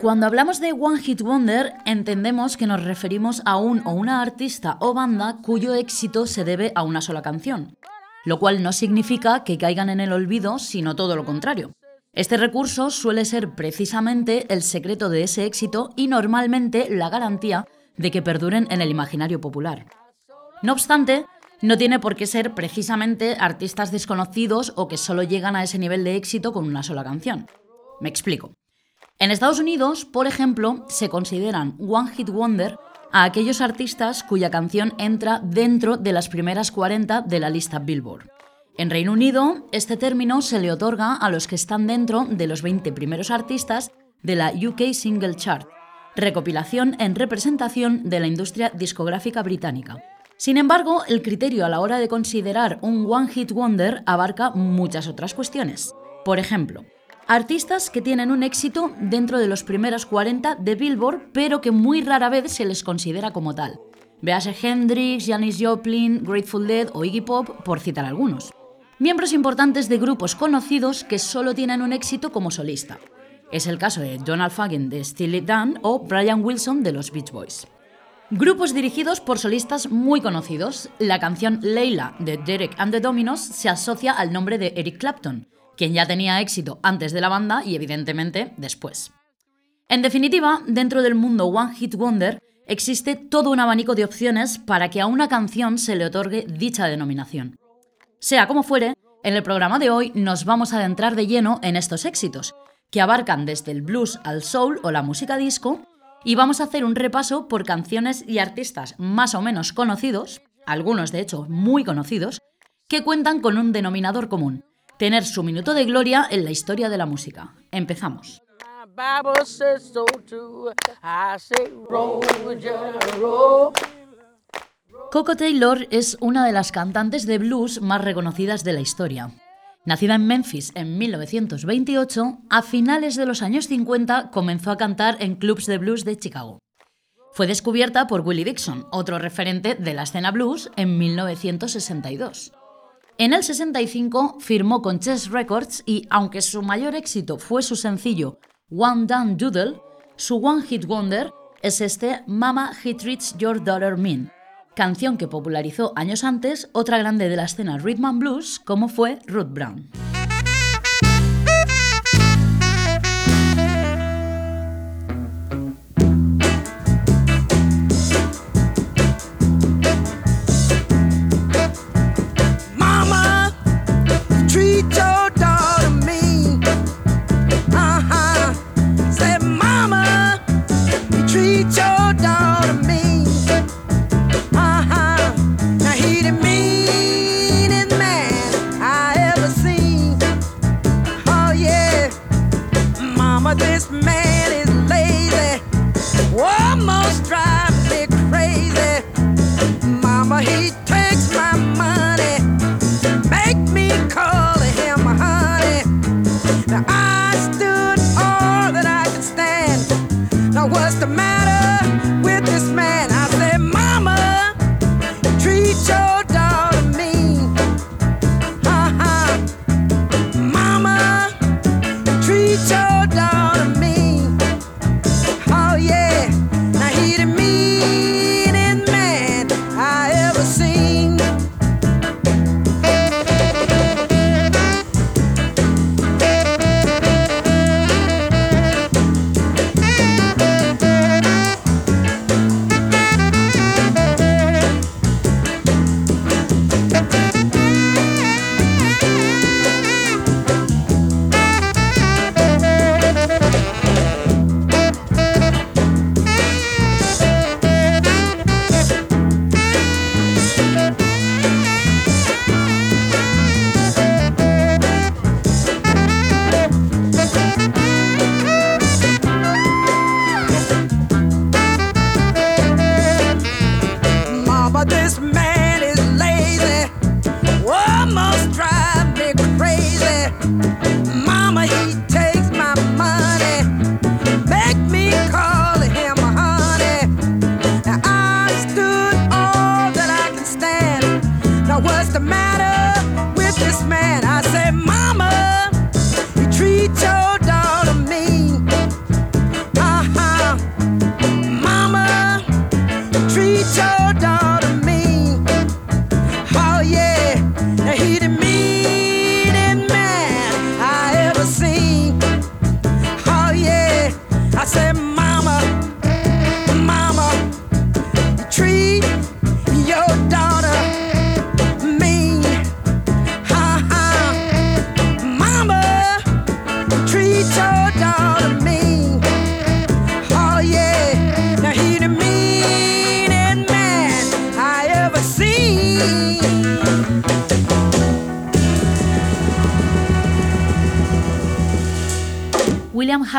Cuando hablamos de One Hit Wonder, entendemos que nos referimos a un o una artista o banda cuyo éxito se debe a una sola canción, lo cual no significa que caigan en el olvido, sino todo lo contrario. Este recurso suele ser precisamente el secreto de ese éxito y normalmente la garantía de que perduren en el imaginario popular. No obstante, no tiene por qué ser precisamente artistas desconocidos o que solo llegan a ese nivel de éxito con una sola canción. Me explico. En Estados Unidos, por ejemplo, se consideran One Hit Wonder a aquellos artistas cuya canción entra dentro de las primeras 40 de la lista Billboard. En Reino Unido, este término se le otorga a los que están dentro de los 20 primeros artistas de la UK Single Chart, recopilación en representación de la industria discográfica británica. Sin embargo, el criterio a la hora de considerar un One Hit Wonder abarca muchas otras cuestiones. Por ejemplo, artistas que tienen un éxito dentro de los primeros 40 de Billboard, pero que muy rara vez se les considera como tal. Véase Hendrix, Janis Joplin, Grateful Dead o Iggy Pop, por citar algunos. Miembros importantes de grupos conocidos que solo tienen un éxito como solista. Es el caso de Donald Fagen de Steely Dan o Brian Wilson de los Beach Boys. Grupos dirigidos por solistas muy conocidos. La canción Leila de Derek and the Dominos se asocia al nombre de Eric Clapton, quien ya tenía éxito antes de la banda y evidentemente después. En definitiva, dentro del mundo One Hit Wonder existe todo un abanico de opciones para que a una canción se le otorgue dicha denominación. Sea como fuere, en el programa de hoy nos vamos a adentrar de lleno en estos éxitos, que abarcan desde el blues al soul o la música disco, y vamos a hacer un repaso por canciones y artistas más o menos conocidos, algunos de hecho muy conocidos, que cuentan con un denominador común, tener su minuto de gloria en la historia de la música. Empezamos. Coco Taylor es una de las cantantes de blues más reconocidas de la historia. Nacida en Memphis en 1928, a finales de los años 50 comenzó a cantar en clubs de blues de Chicago. Fue descubierta por Willie Dixon, otro referente de la escena blues, en 1962. En el 65 firmó con Chess Records y, aunque su mayor éxito fue su sencillo One Down Doodle, su One Hit Wonder es este Mama He Treats Your Daughter Mean, canción que popularizó años antes otra grande de la escena rhythm and blues como fue Ruth Brown.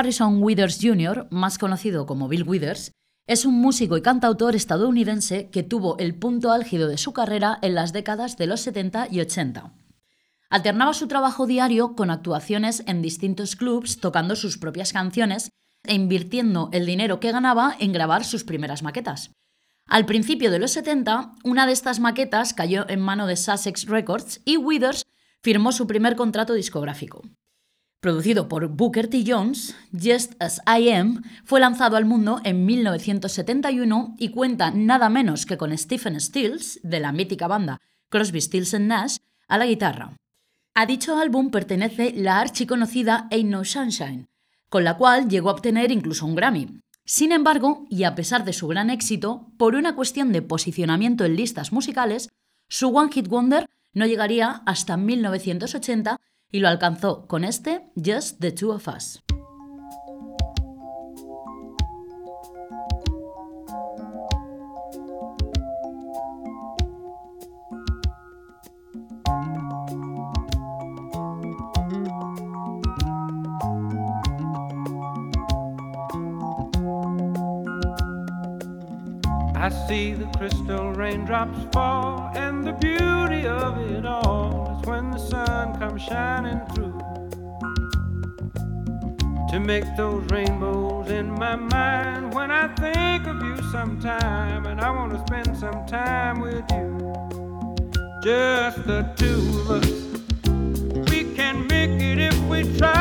Harrison Withers Jr., más conocido como Bill Withers, es un músico y cantautor estadounidense que tuvo el punto álgido de su carrera en las décadas de los 70 y 80. Alternaba su trabajo diario con actuaciones en distintos clubs tocando sus propias canciones e invirtiendo el dinero que ganaba en grabar sus primeras maquetas. Al principio de los 70, una de estas maquetas cayó en mano de Sussex Records y Withers firmó su primer contrato discográfico. Producido por Booker T. Jones, Just As I Am fue lanzado al mundo en 1971 y cuenta nada menos que con Stephen Stills, de la mítica banda Crosby, Stills Nash, a la guitarra. A dicho álbum pertenece la archiconocida Ain't No Sunshine, con la cual llegó a obtener incluso un Grammy. Sin embargo, y a pesar de su gran éxito, por una cuestión de posicionamiento en listas musicales, su One Hit Wonder no llegaría hasta 1980 y lo alcanzó con este Just the Two of Us. I see the crystal raindrops fall, and the beauty of it all when the sun comes shining through. To make those rainbows in my mind when I think of you sometime, and I want to spend some time with you. Just the two of us. We can make it if we try.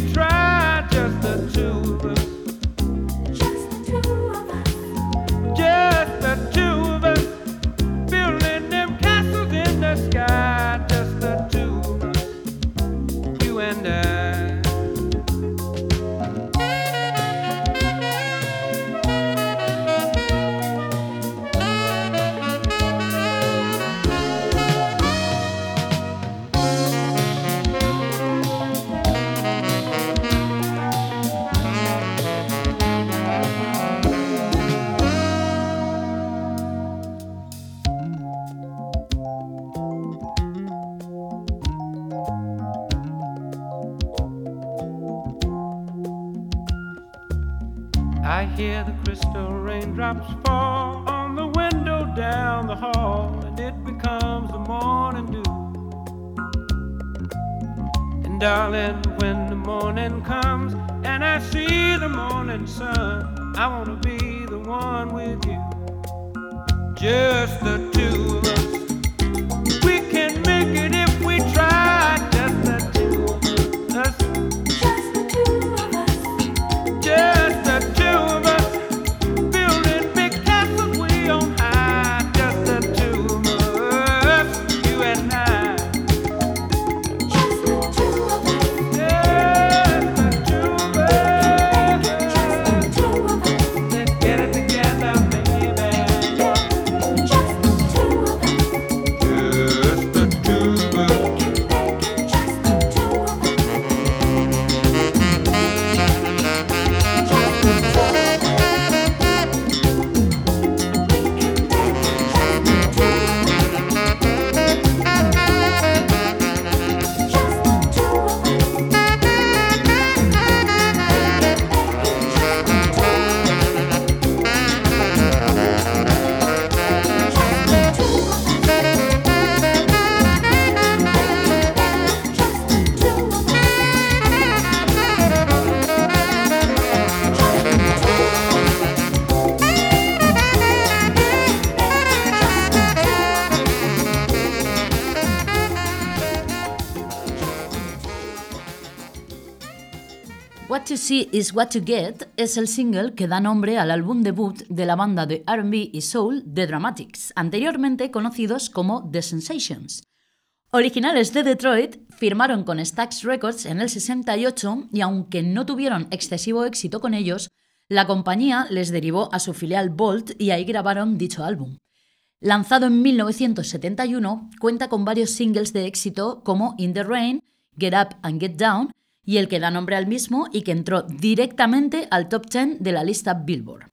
Is What You Get es el single que da nombre al álbum debut de la banda de RB y Soul The Dramatics, anteriormente conocidos como The Sensations. Originales de Detroit, firmaron con Stax Records en el 68 y aunque no tuvieron excesivo éxito con ellos, la compañía les derivó a su filial Bolt y ahí grabaron dicho álbum. Lanzado en 1971, cuenta con varios singles de éxito como In the Rain, Get Up and Get Down y el que da nombre al mismo y que entró directamente al top 10 de la lista Billboard.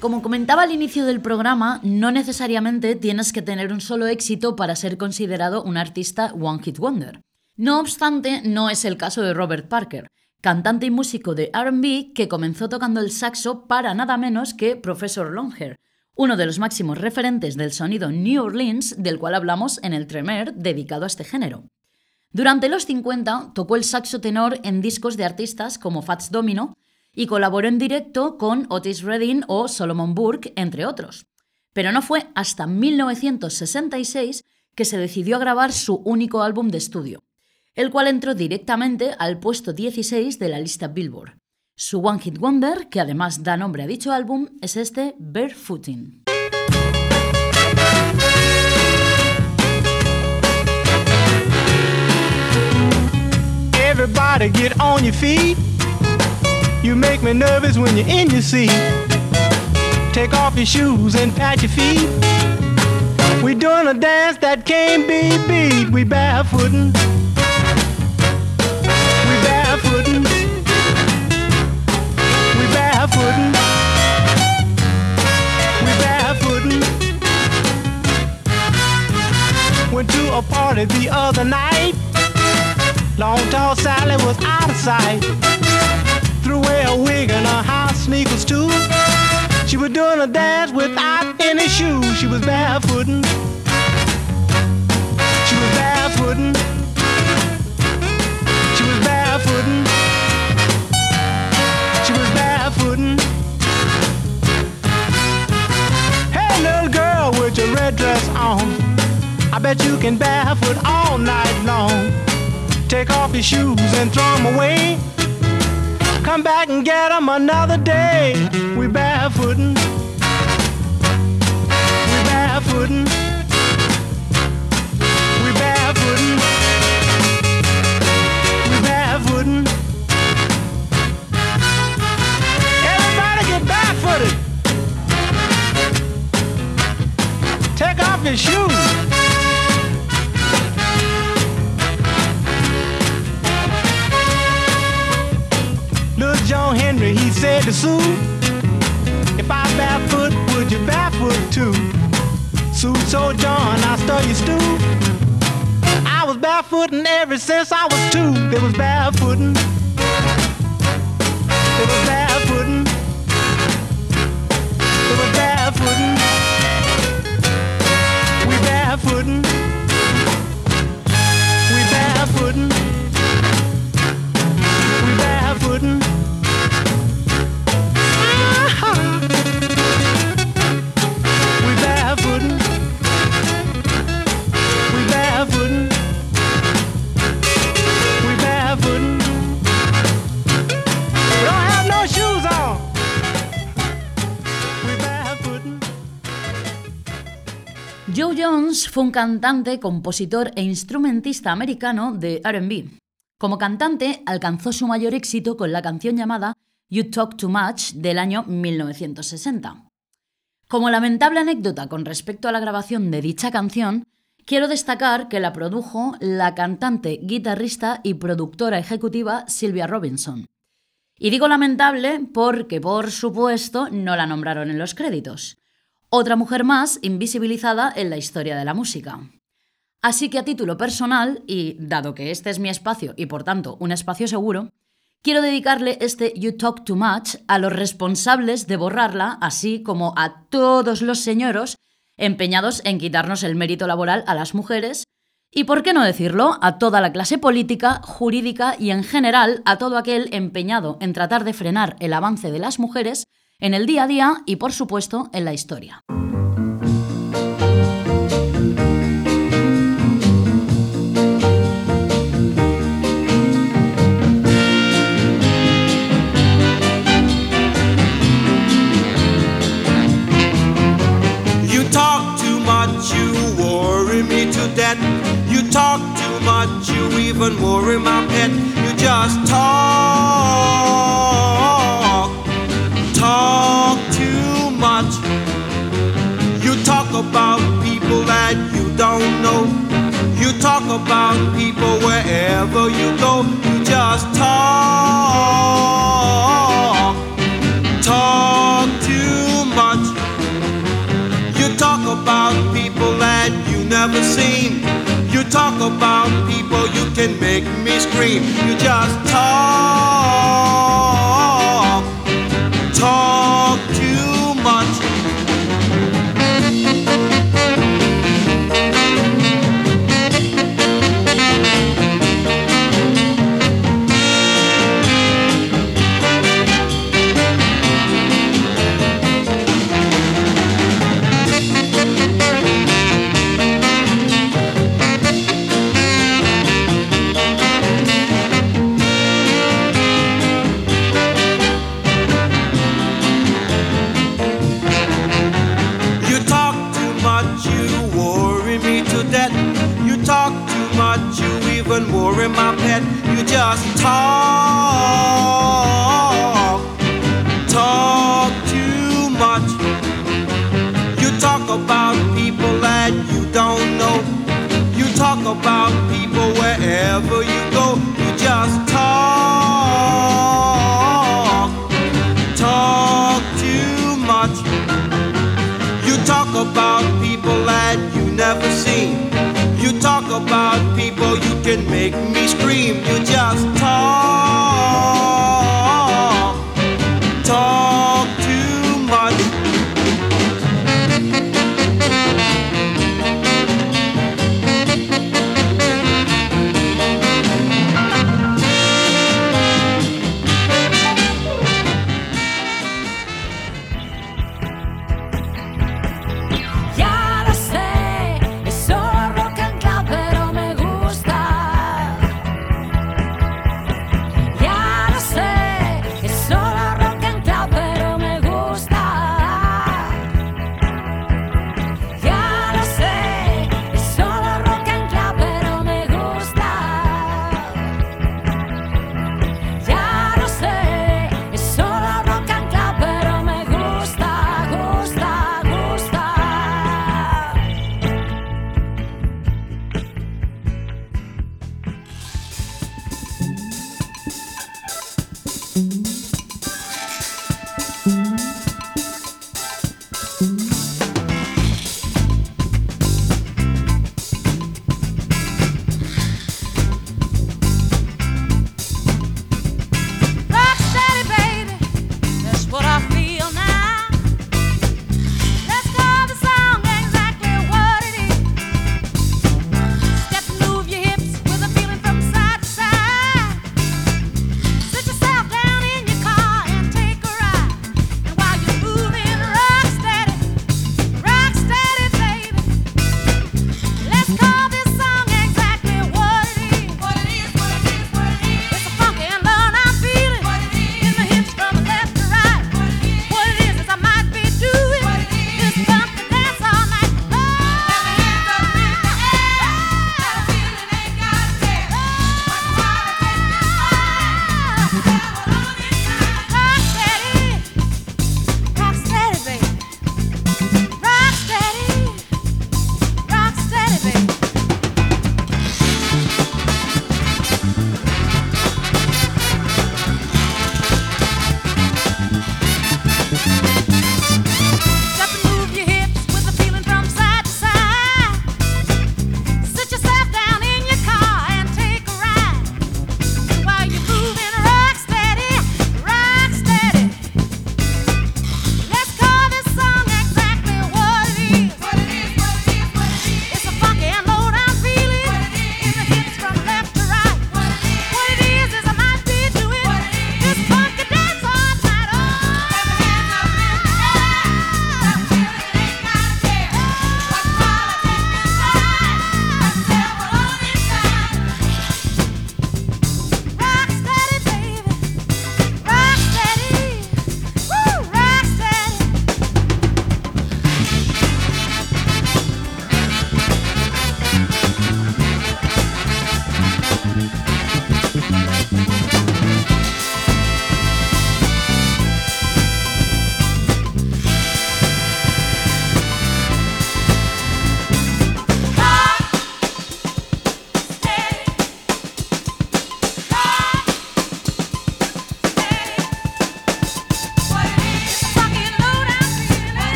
Como comentaba al inicio del programa, no necesariamente tienes que tener un solo éxito para ser considerado un artista One Hit Wonder. No obstante, no es el caso de Robert Parker, cantante y músico de RB que comenzó tocando el saxo para nada menos que Professor Longhair, uno de los máximos referentes del sonido New Orleans, del cual hablamos en el Tremer dedicado a este género. Durante los 50 tocó el saxo tenor en discos de artistas como Fats Domino, y colaboró en directo con Otis Redding o Solomon Burke, entre otros. Pero no fue hasta 1966 que se decidió a grabar su único álbum de estudio, el cual entró directamente al puesto 16 de la lista Billboard. Su One Hit Wonder, que además da nombre a dicho álbum, es este Barefooting. You make me nervous when you're in your seat. Take off your shoes and pat your feet. We're doing a dance that can't be beat. We barefootin'. We barefootin'. We barefootin'. We barefootin'. Went to a party the other night. Long tall Sally was out of sight. Away a wig and her house sneakers too. She was doing a dance without any shoes. She was barefooting. She was barefooting. She was barefooting. She was barefooting. Hey, little girl with your red dress on. I bet you can barefoot all night long. Take off your shoes and throw them away. Come back and get them another day. We barefootin'. We barefootin'. We barefootin'. We barefootin'. Everybody get barefooted. Take off your shoes. Said to Sue, If I barefoot, would you barefoot too? Sue told John, I stir your stew. I was barefooting ever since I was two. There was barefooting. There was barefooting. There was barefooting. We barefooting. Joe Jones fue un cantante, compositor e instrumentista americano de RB. Como cantante, alcanzó su mayor éxito con la canción llamada You Talk Too Much del año 1960. Como lamentable anécdota con respecto a la grabación de dicha canción, quiero destacar que la produjo la cantante, guitarrista y productora ejecutiva Sylvia Robinson. Y digo lamentable porque, por supuesto, no la nombraron en los créditos. Otra mujer más invisibilizada en la historia de la música. Así que a título personal, y dado que este es mi espacio y por tanto un espacio seguro, quiero dedicarle este You Talk Too Much a los responsables de borrarla, así como a todos los señoros empeñados en quitarnos el mérito laboral a las mujeres, y por qué no decirlo, a toda la clase política, jurídica y en general a todo aquel empeñado en tratar de frenar el avance de las mujeres en el día a día y por supuesto en la historia. You talk too much, you even worry my pet. You just talk, talk about people wherever you go. You just talk, talk too much. You talk about people that you never seen. You talk about people you can make me scream. You just talk,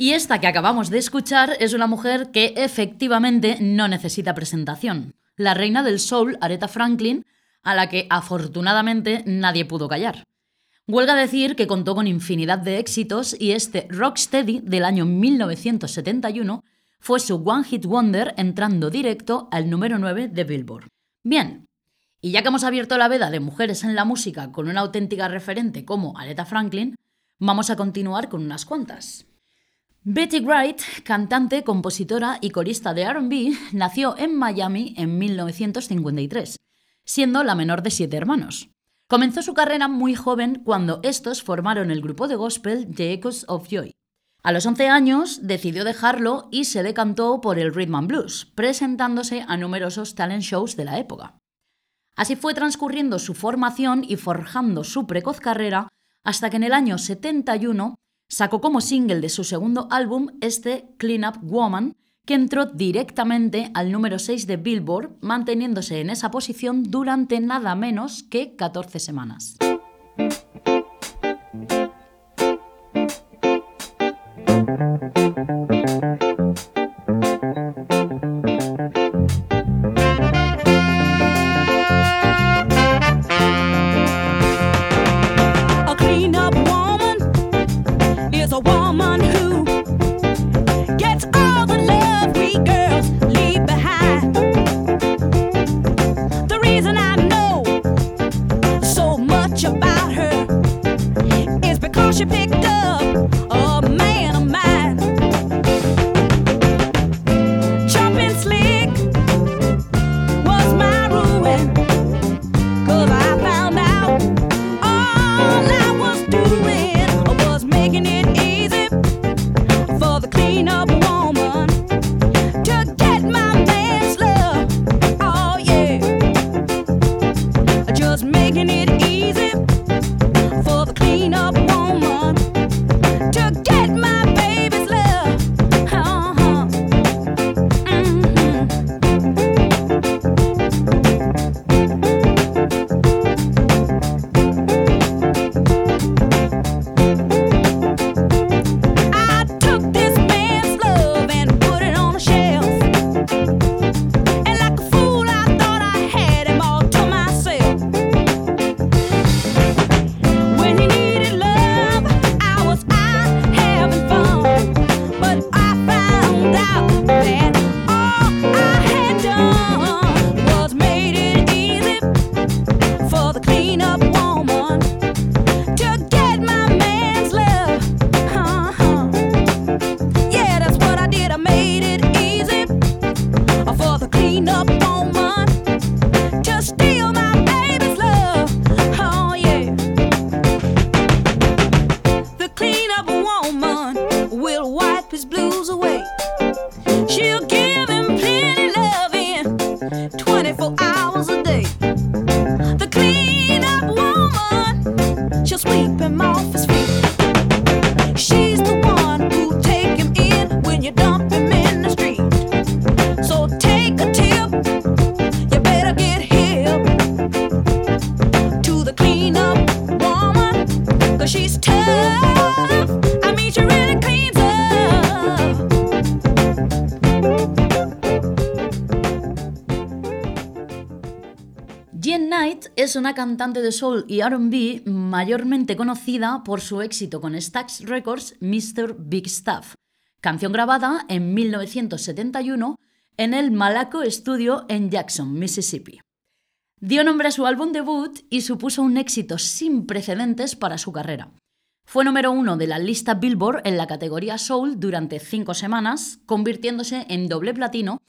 Y esta que acabamos de escuchar es una mujer que efectivamente no necesita presentación. La reina del soul, Aretha Franklin, a la que afortunadamente nadie pudo callar. Huelga decir que contó con infinidad de éxitos y este Rocksteady del año 1971 fue su One Hit Wonder entrando directo al número 9 de Billboard. Bien, y ya que hemos abierto la veda de mujeres en la música con una auténtica referente como Aretha Franklin, vamos a continuar con unas cuantas. Betty Wright, cantante, compositora y corista de RB, nació en Miami en 1953, siendo la menor de siete hermanos. Comenzó su carrera muy joven cuando estos formaron el grupo de gospel The Echoes of Joy. A los 11 años decidió dejarlo y se decantó por el rhythm and blues, presentándose a numerosos talent shows de la época. Así fue transcurriendo su formación y forjando su precoz carrera hasta que en el año 71 sacó como single de su segundo álbum este Clean Up Woman, que entró directamente al número 6 de Billboard, manteniéndose en esa posición durante nada menos que 14 semanas. Una cantante de soul y RB mayormente conocida por su éxito con Stax Records Mr. Big Stuff, canción grabada en 1971 en el Malaco Studio en Jackson, Mississippi. Dio nombre a su álbum debut y supuso un éxito sin precedentes para su carrera. Fue número uno de la lista Billboard en la categoría Soul durante cinco semanas, convirtiéndose en doble platino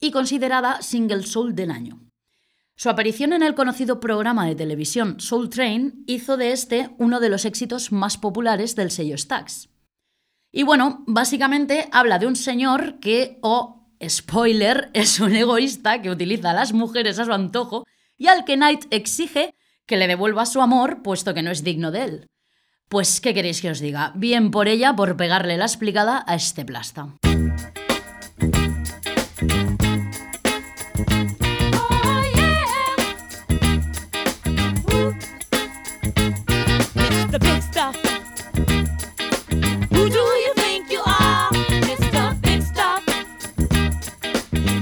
y considerada single soul del año. Su aparición en el conocido programa de televisión Soul Train hizo de este uno de los éxitos más populares del sello Stax. Y bueno, básicamente habla de un señor que, oh, spoiler, es un egoísta que utiliza a las mujeres a su antojo y al que Knight exige que le devuelva su amor puesto que no es digno de él. Pues, ¿qué queréis que os diga? Bien por ella por pegarle la explicada a este plasta. Big Stuff. Who do you think you are, Mr. Big Stuff?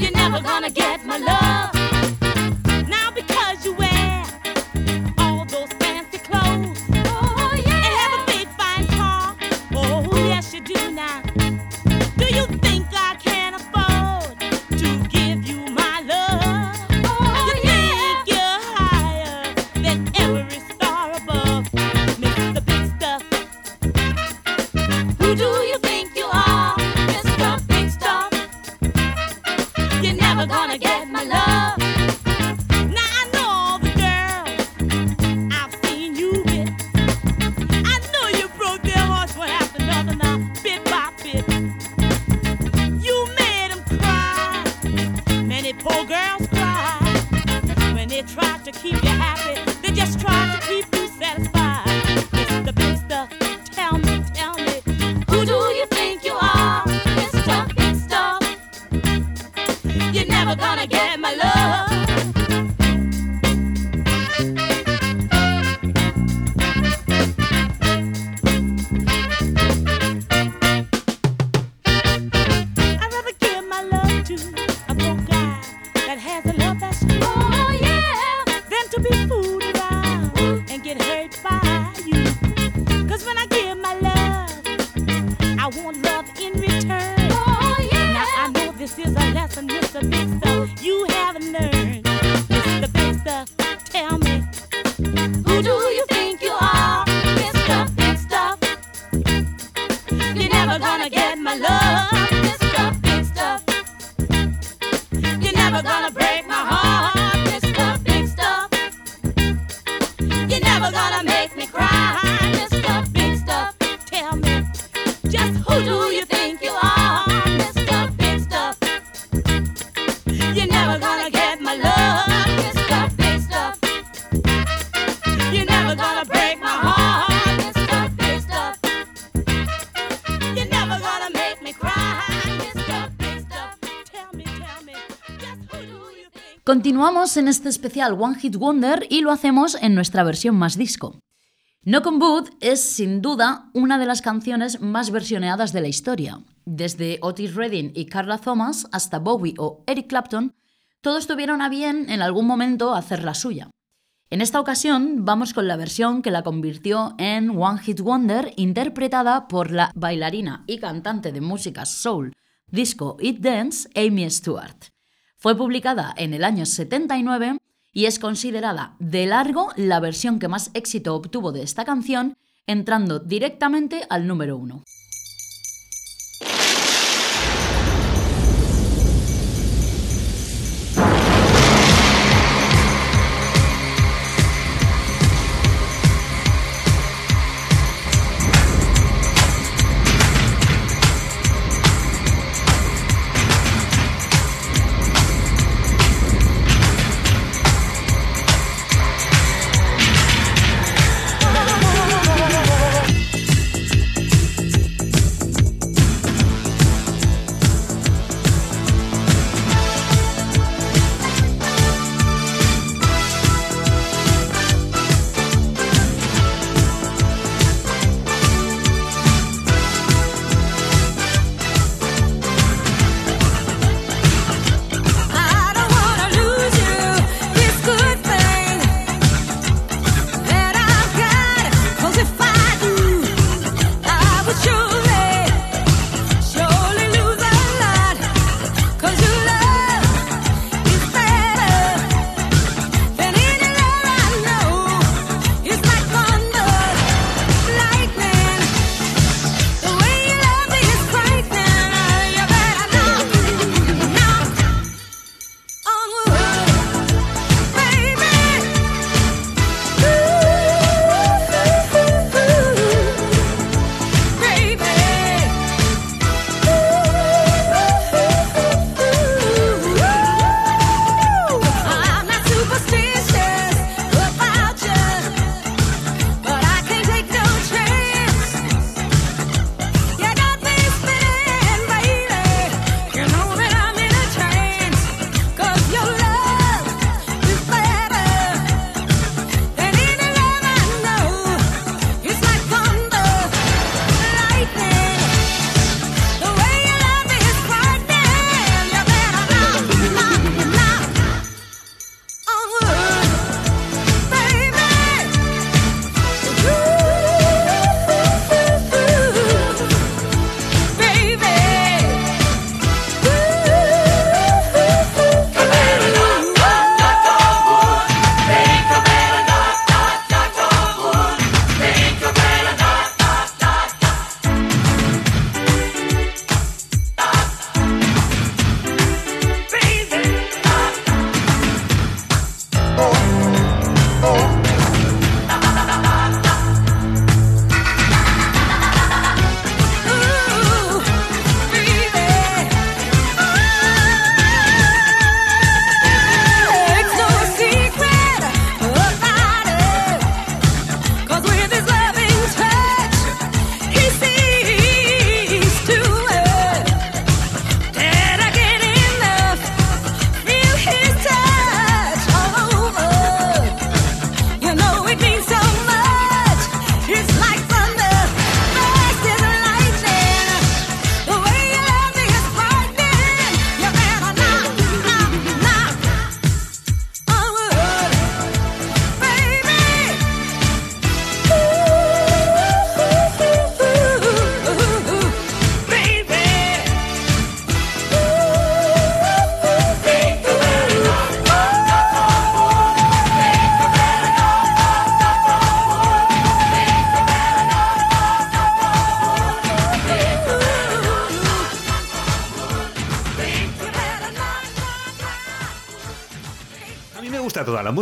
You're never gonna get my love. En este especial One Hit Wonder y lo hacemos en nuestra versión más disco. Knock on Wood es sin duda una de las canciones más versioneadas de la historia. Desde Otis Redding y Carla Thomas hasta Bowie o Eric Clapton, todos tuvieron a bien en algún momento hacer la suya. En esta ocasión vamos con la versión que la convirtió en One Hit Wonder interpretada por la bailarina y cantante de música soul, disco y dance Amy Stewart. Fue publicada en el año 79 y es considerada de largo la versión que más éxito obtuvo de esta canción, entrando directamente al número uno.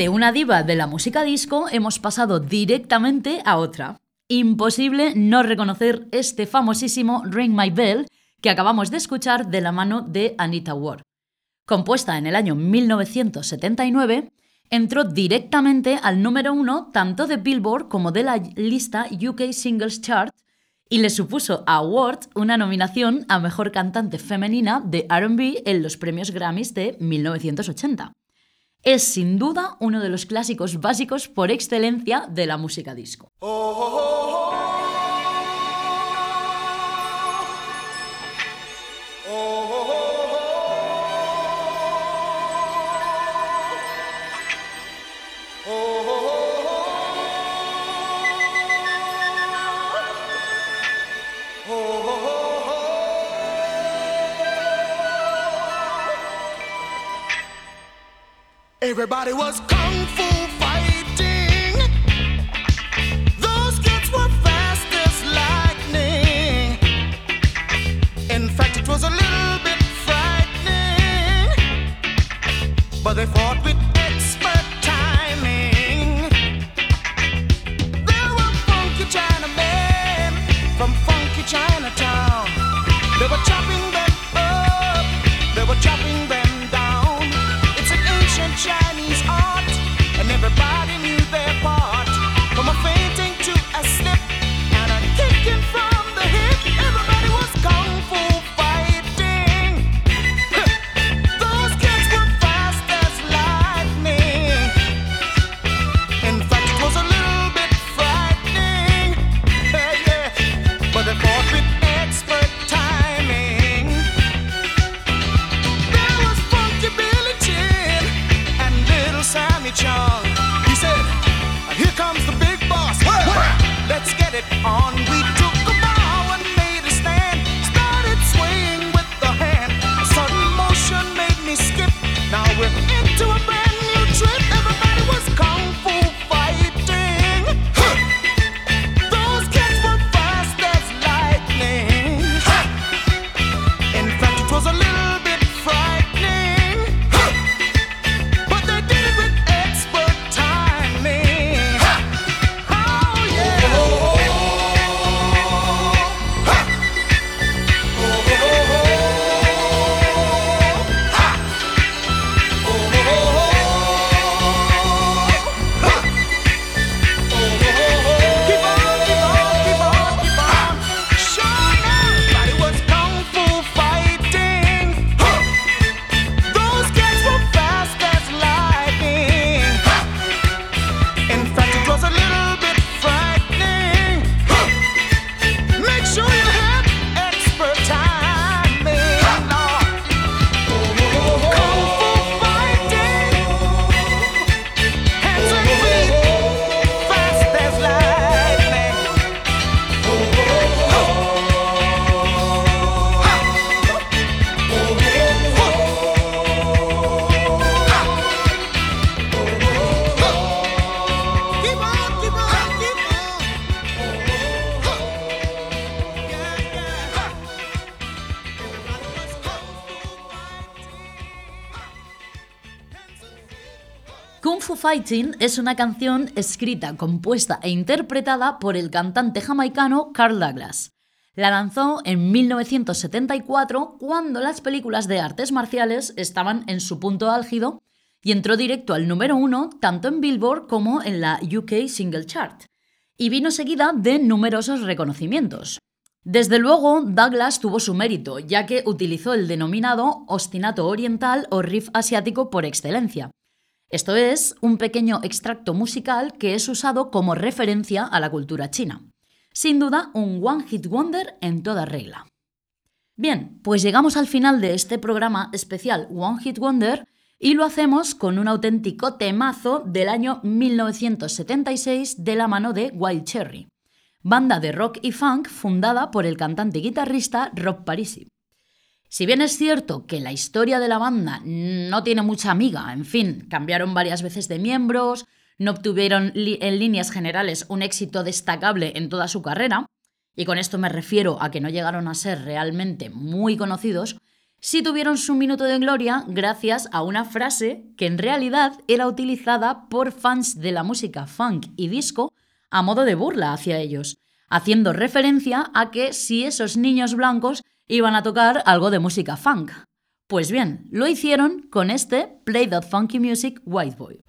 De una diva de la música disco hemos pasado directamente a otra. Imposible no reconocer este famosísimo Ring My Bell que acabamos de escuchar de la mano de Anita Ward. Compuesta en el año 1979, entró directamente al número uno tanto de Billboard como de la lista UK Singles Chart y le supuso a Ward una nominación a Mejor Cantante Femenina de RB en los premios Grammys de 1980. Es sin duda uno de los clásicos básicos por excelencia de la música disco. Everybody was kung fu fighting. Those kids were fast as lightning. In fact, it was a little bit frightening. but they fought with expert timing. There were funky Chinamen from funky Chinatown. They were chopping Fighting es una canción escrita, compuesta e interpretada por el cantante jamaicano Carl Douglas. La lanzó en 1974 cuando las películas de artes marciales estaban en su punto álgido y entró directo al número uno tanto en Billboard como en la UK Single Chart. Y vino seguida de numerosos reconocimientos. Desde luego, Douglas tuvo su mérito, ya que utilizó el denominado ostinato oriental o riff asiático por excelencia. Esto es, un pequeño extracto musical que es usado como referencia a la cultura china. Sin duda, un One Hit Wonder en toda regla. Bien, pues llegamos al final de este programa especial One Hit Wonder y lo hacemos con un auténtico temazo del año 1976 de la mano de Wild Cherry, banda de rock y funk fundada por el cantante y guitarrista Rob Parisi. Si bien es cierto que la historia de la banda no tiene mucha amiga, en fin, cambiaron varias veces de miembros, no obtuvieron en líneas generales un éxito destacable en toda su carrera, y con esto me refiero a que no llegaron a ser realmente muy conocidos, sí tuvieron su minuto de gloria gracias a una frase que en realidad era utilizada por fans de la música funk y disco a modo de burla hacia ellos, haciendo referencia a que si esos niños blancos iban a tocar algo de música funk. Pues bien, lo hicieron con este Play That Funky Music White Boy.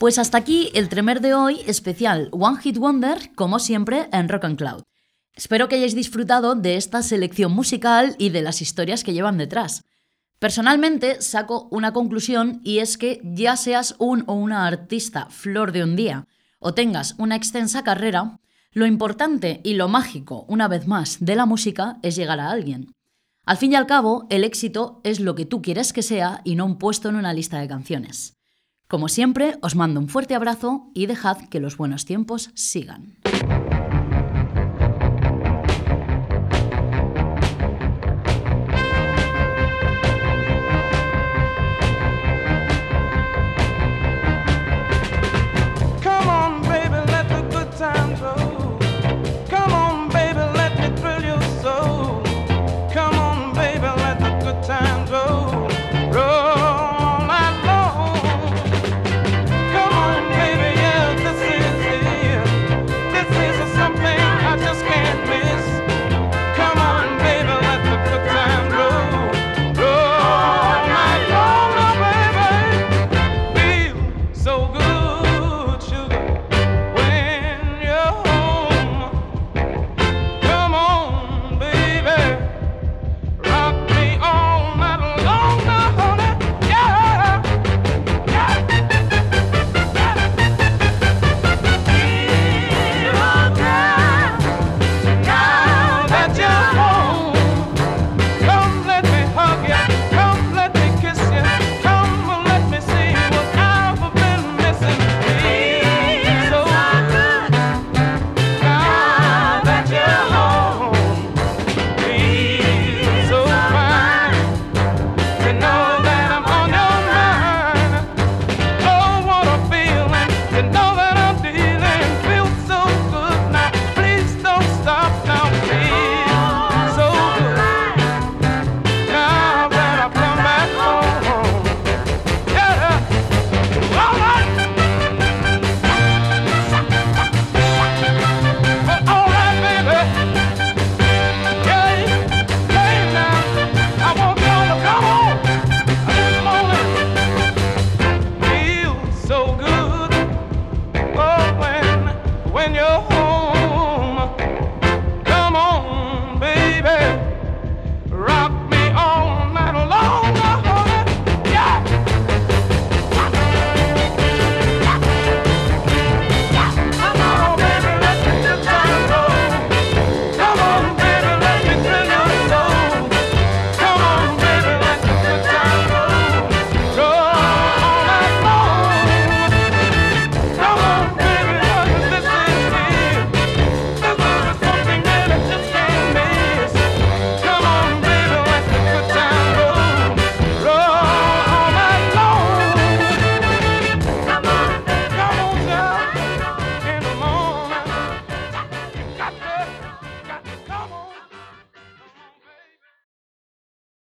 Pues hasta aquí el tremer de hoy, especial One Hit Wonder, como siempre en Rock and Cloud. Espero que hayáis disfrutado de esta selección musical y de las historias que llevan detrás. Personalmente saco una conclusión y es que ya seas un o una artista flor de un día o tengas una extensa carrera, lo importante y lo mágico, una vez más, de la música es llegar a alguien. Al fin y al cabo, el éxito es lo que tú quieres que sea y no un puesto en una lista de canciones. Como siempre, os mando un fuerte abrazo y dejad que los buenos tiempos sigan.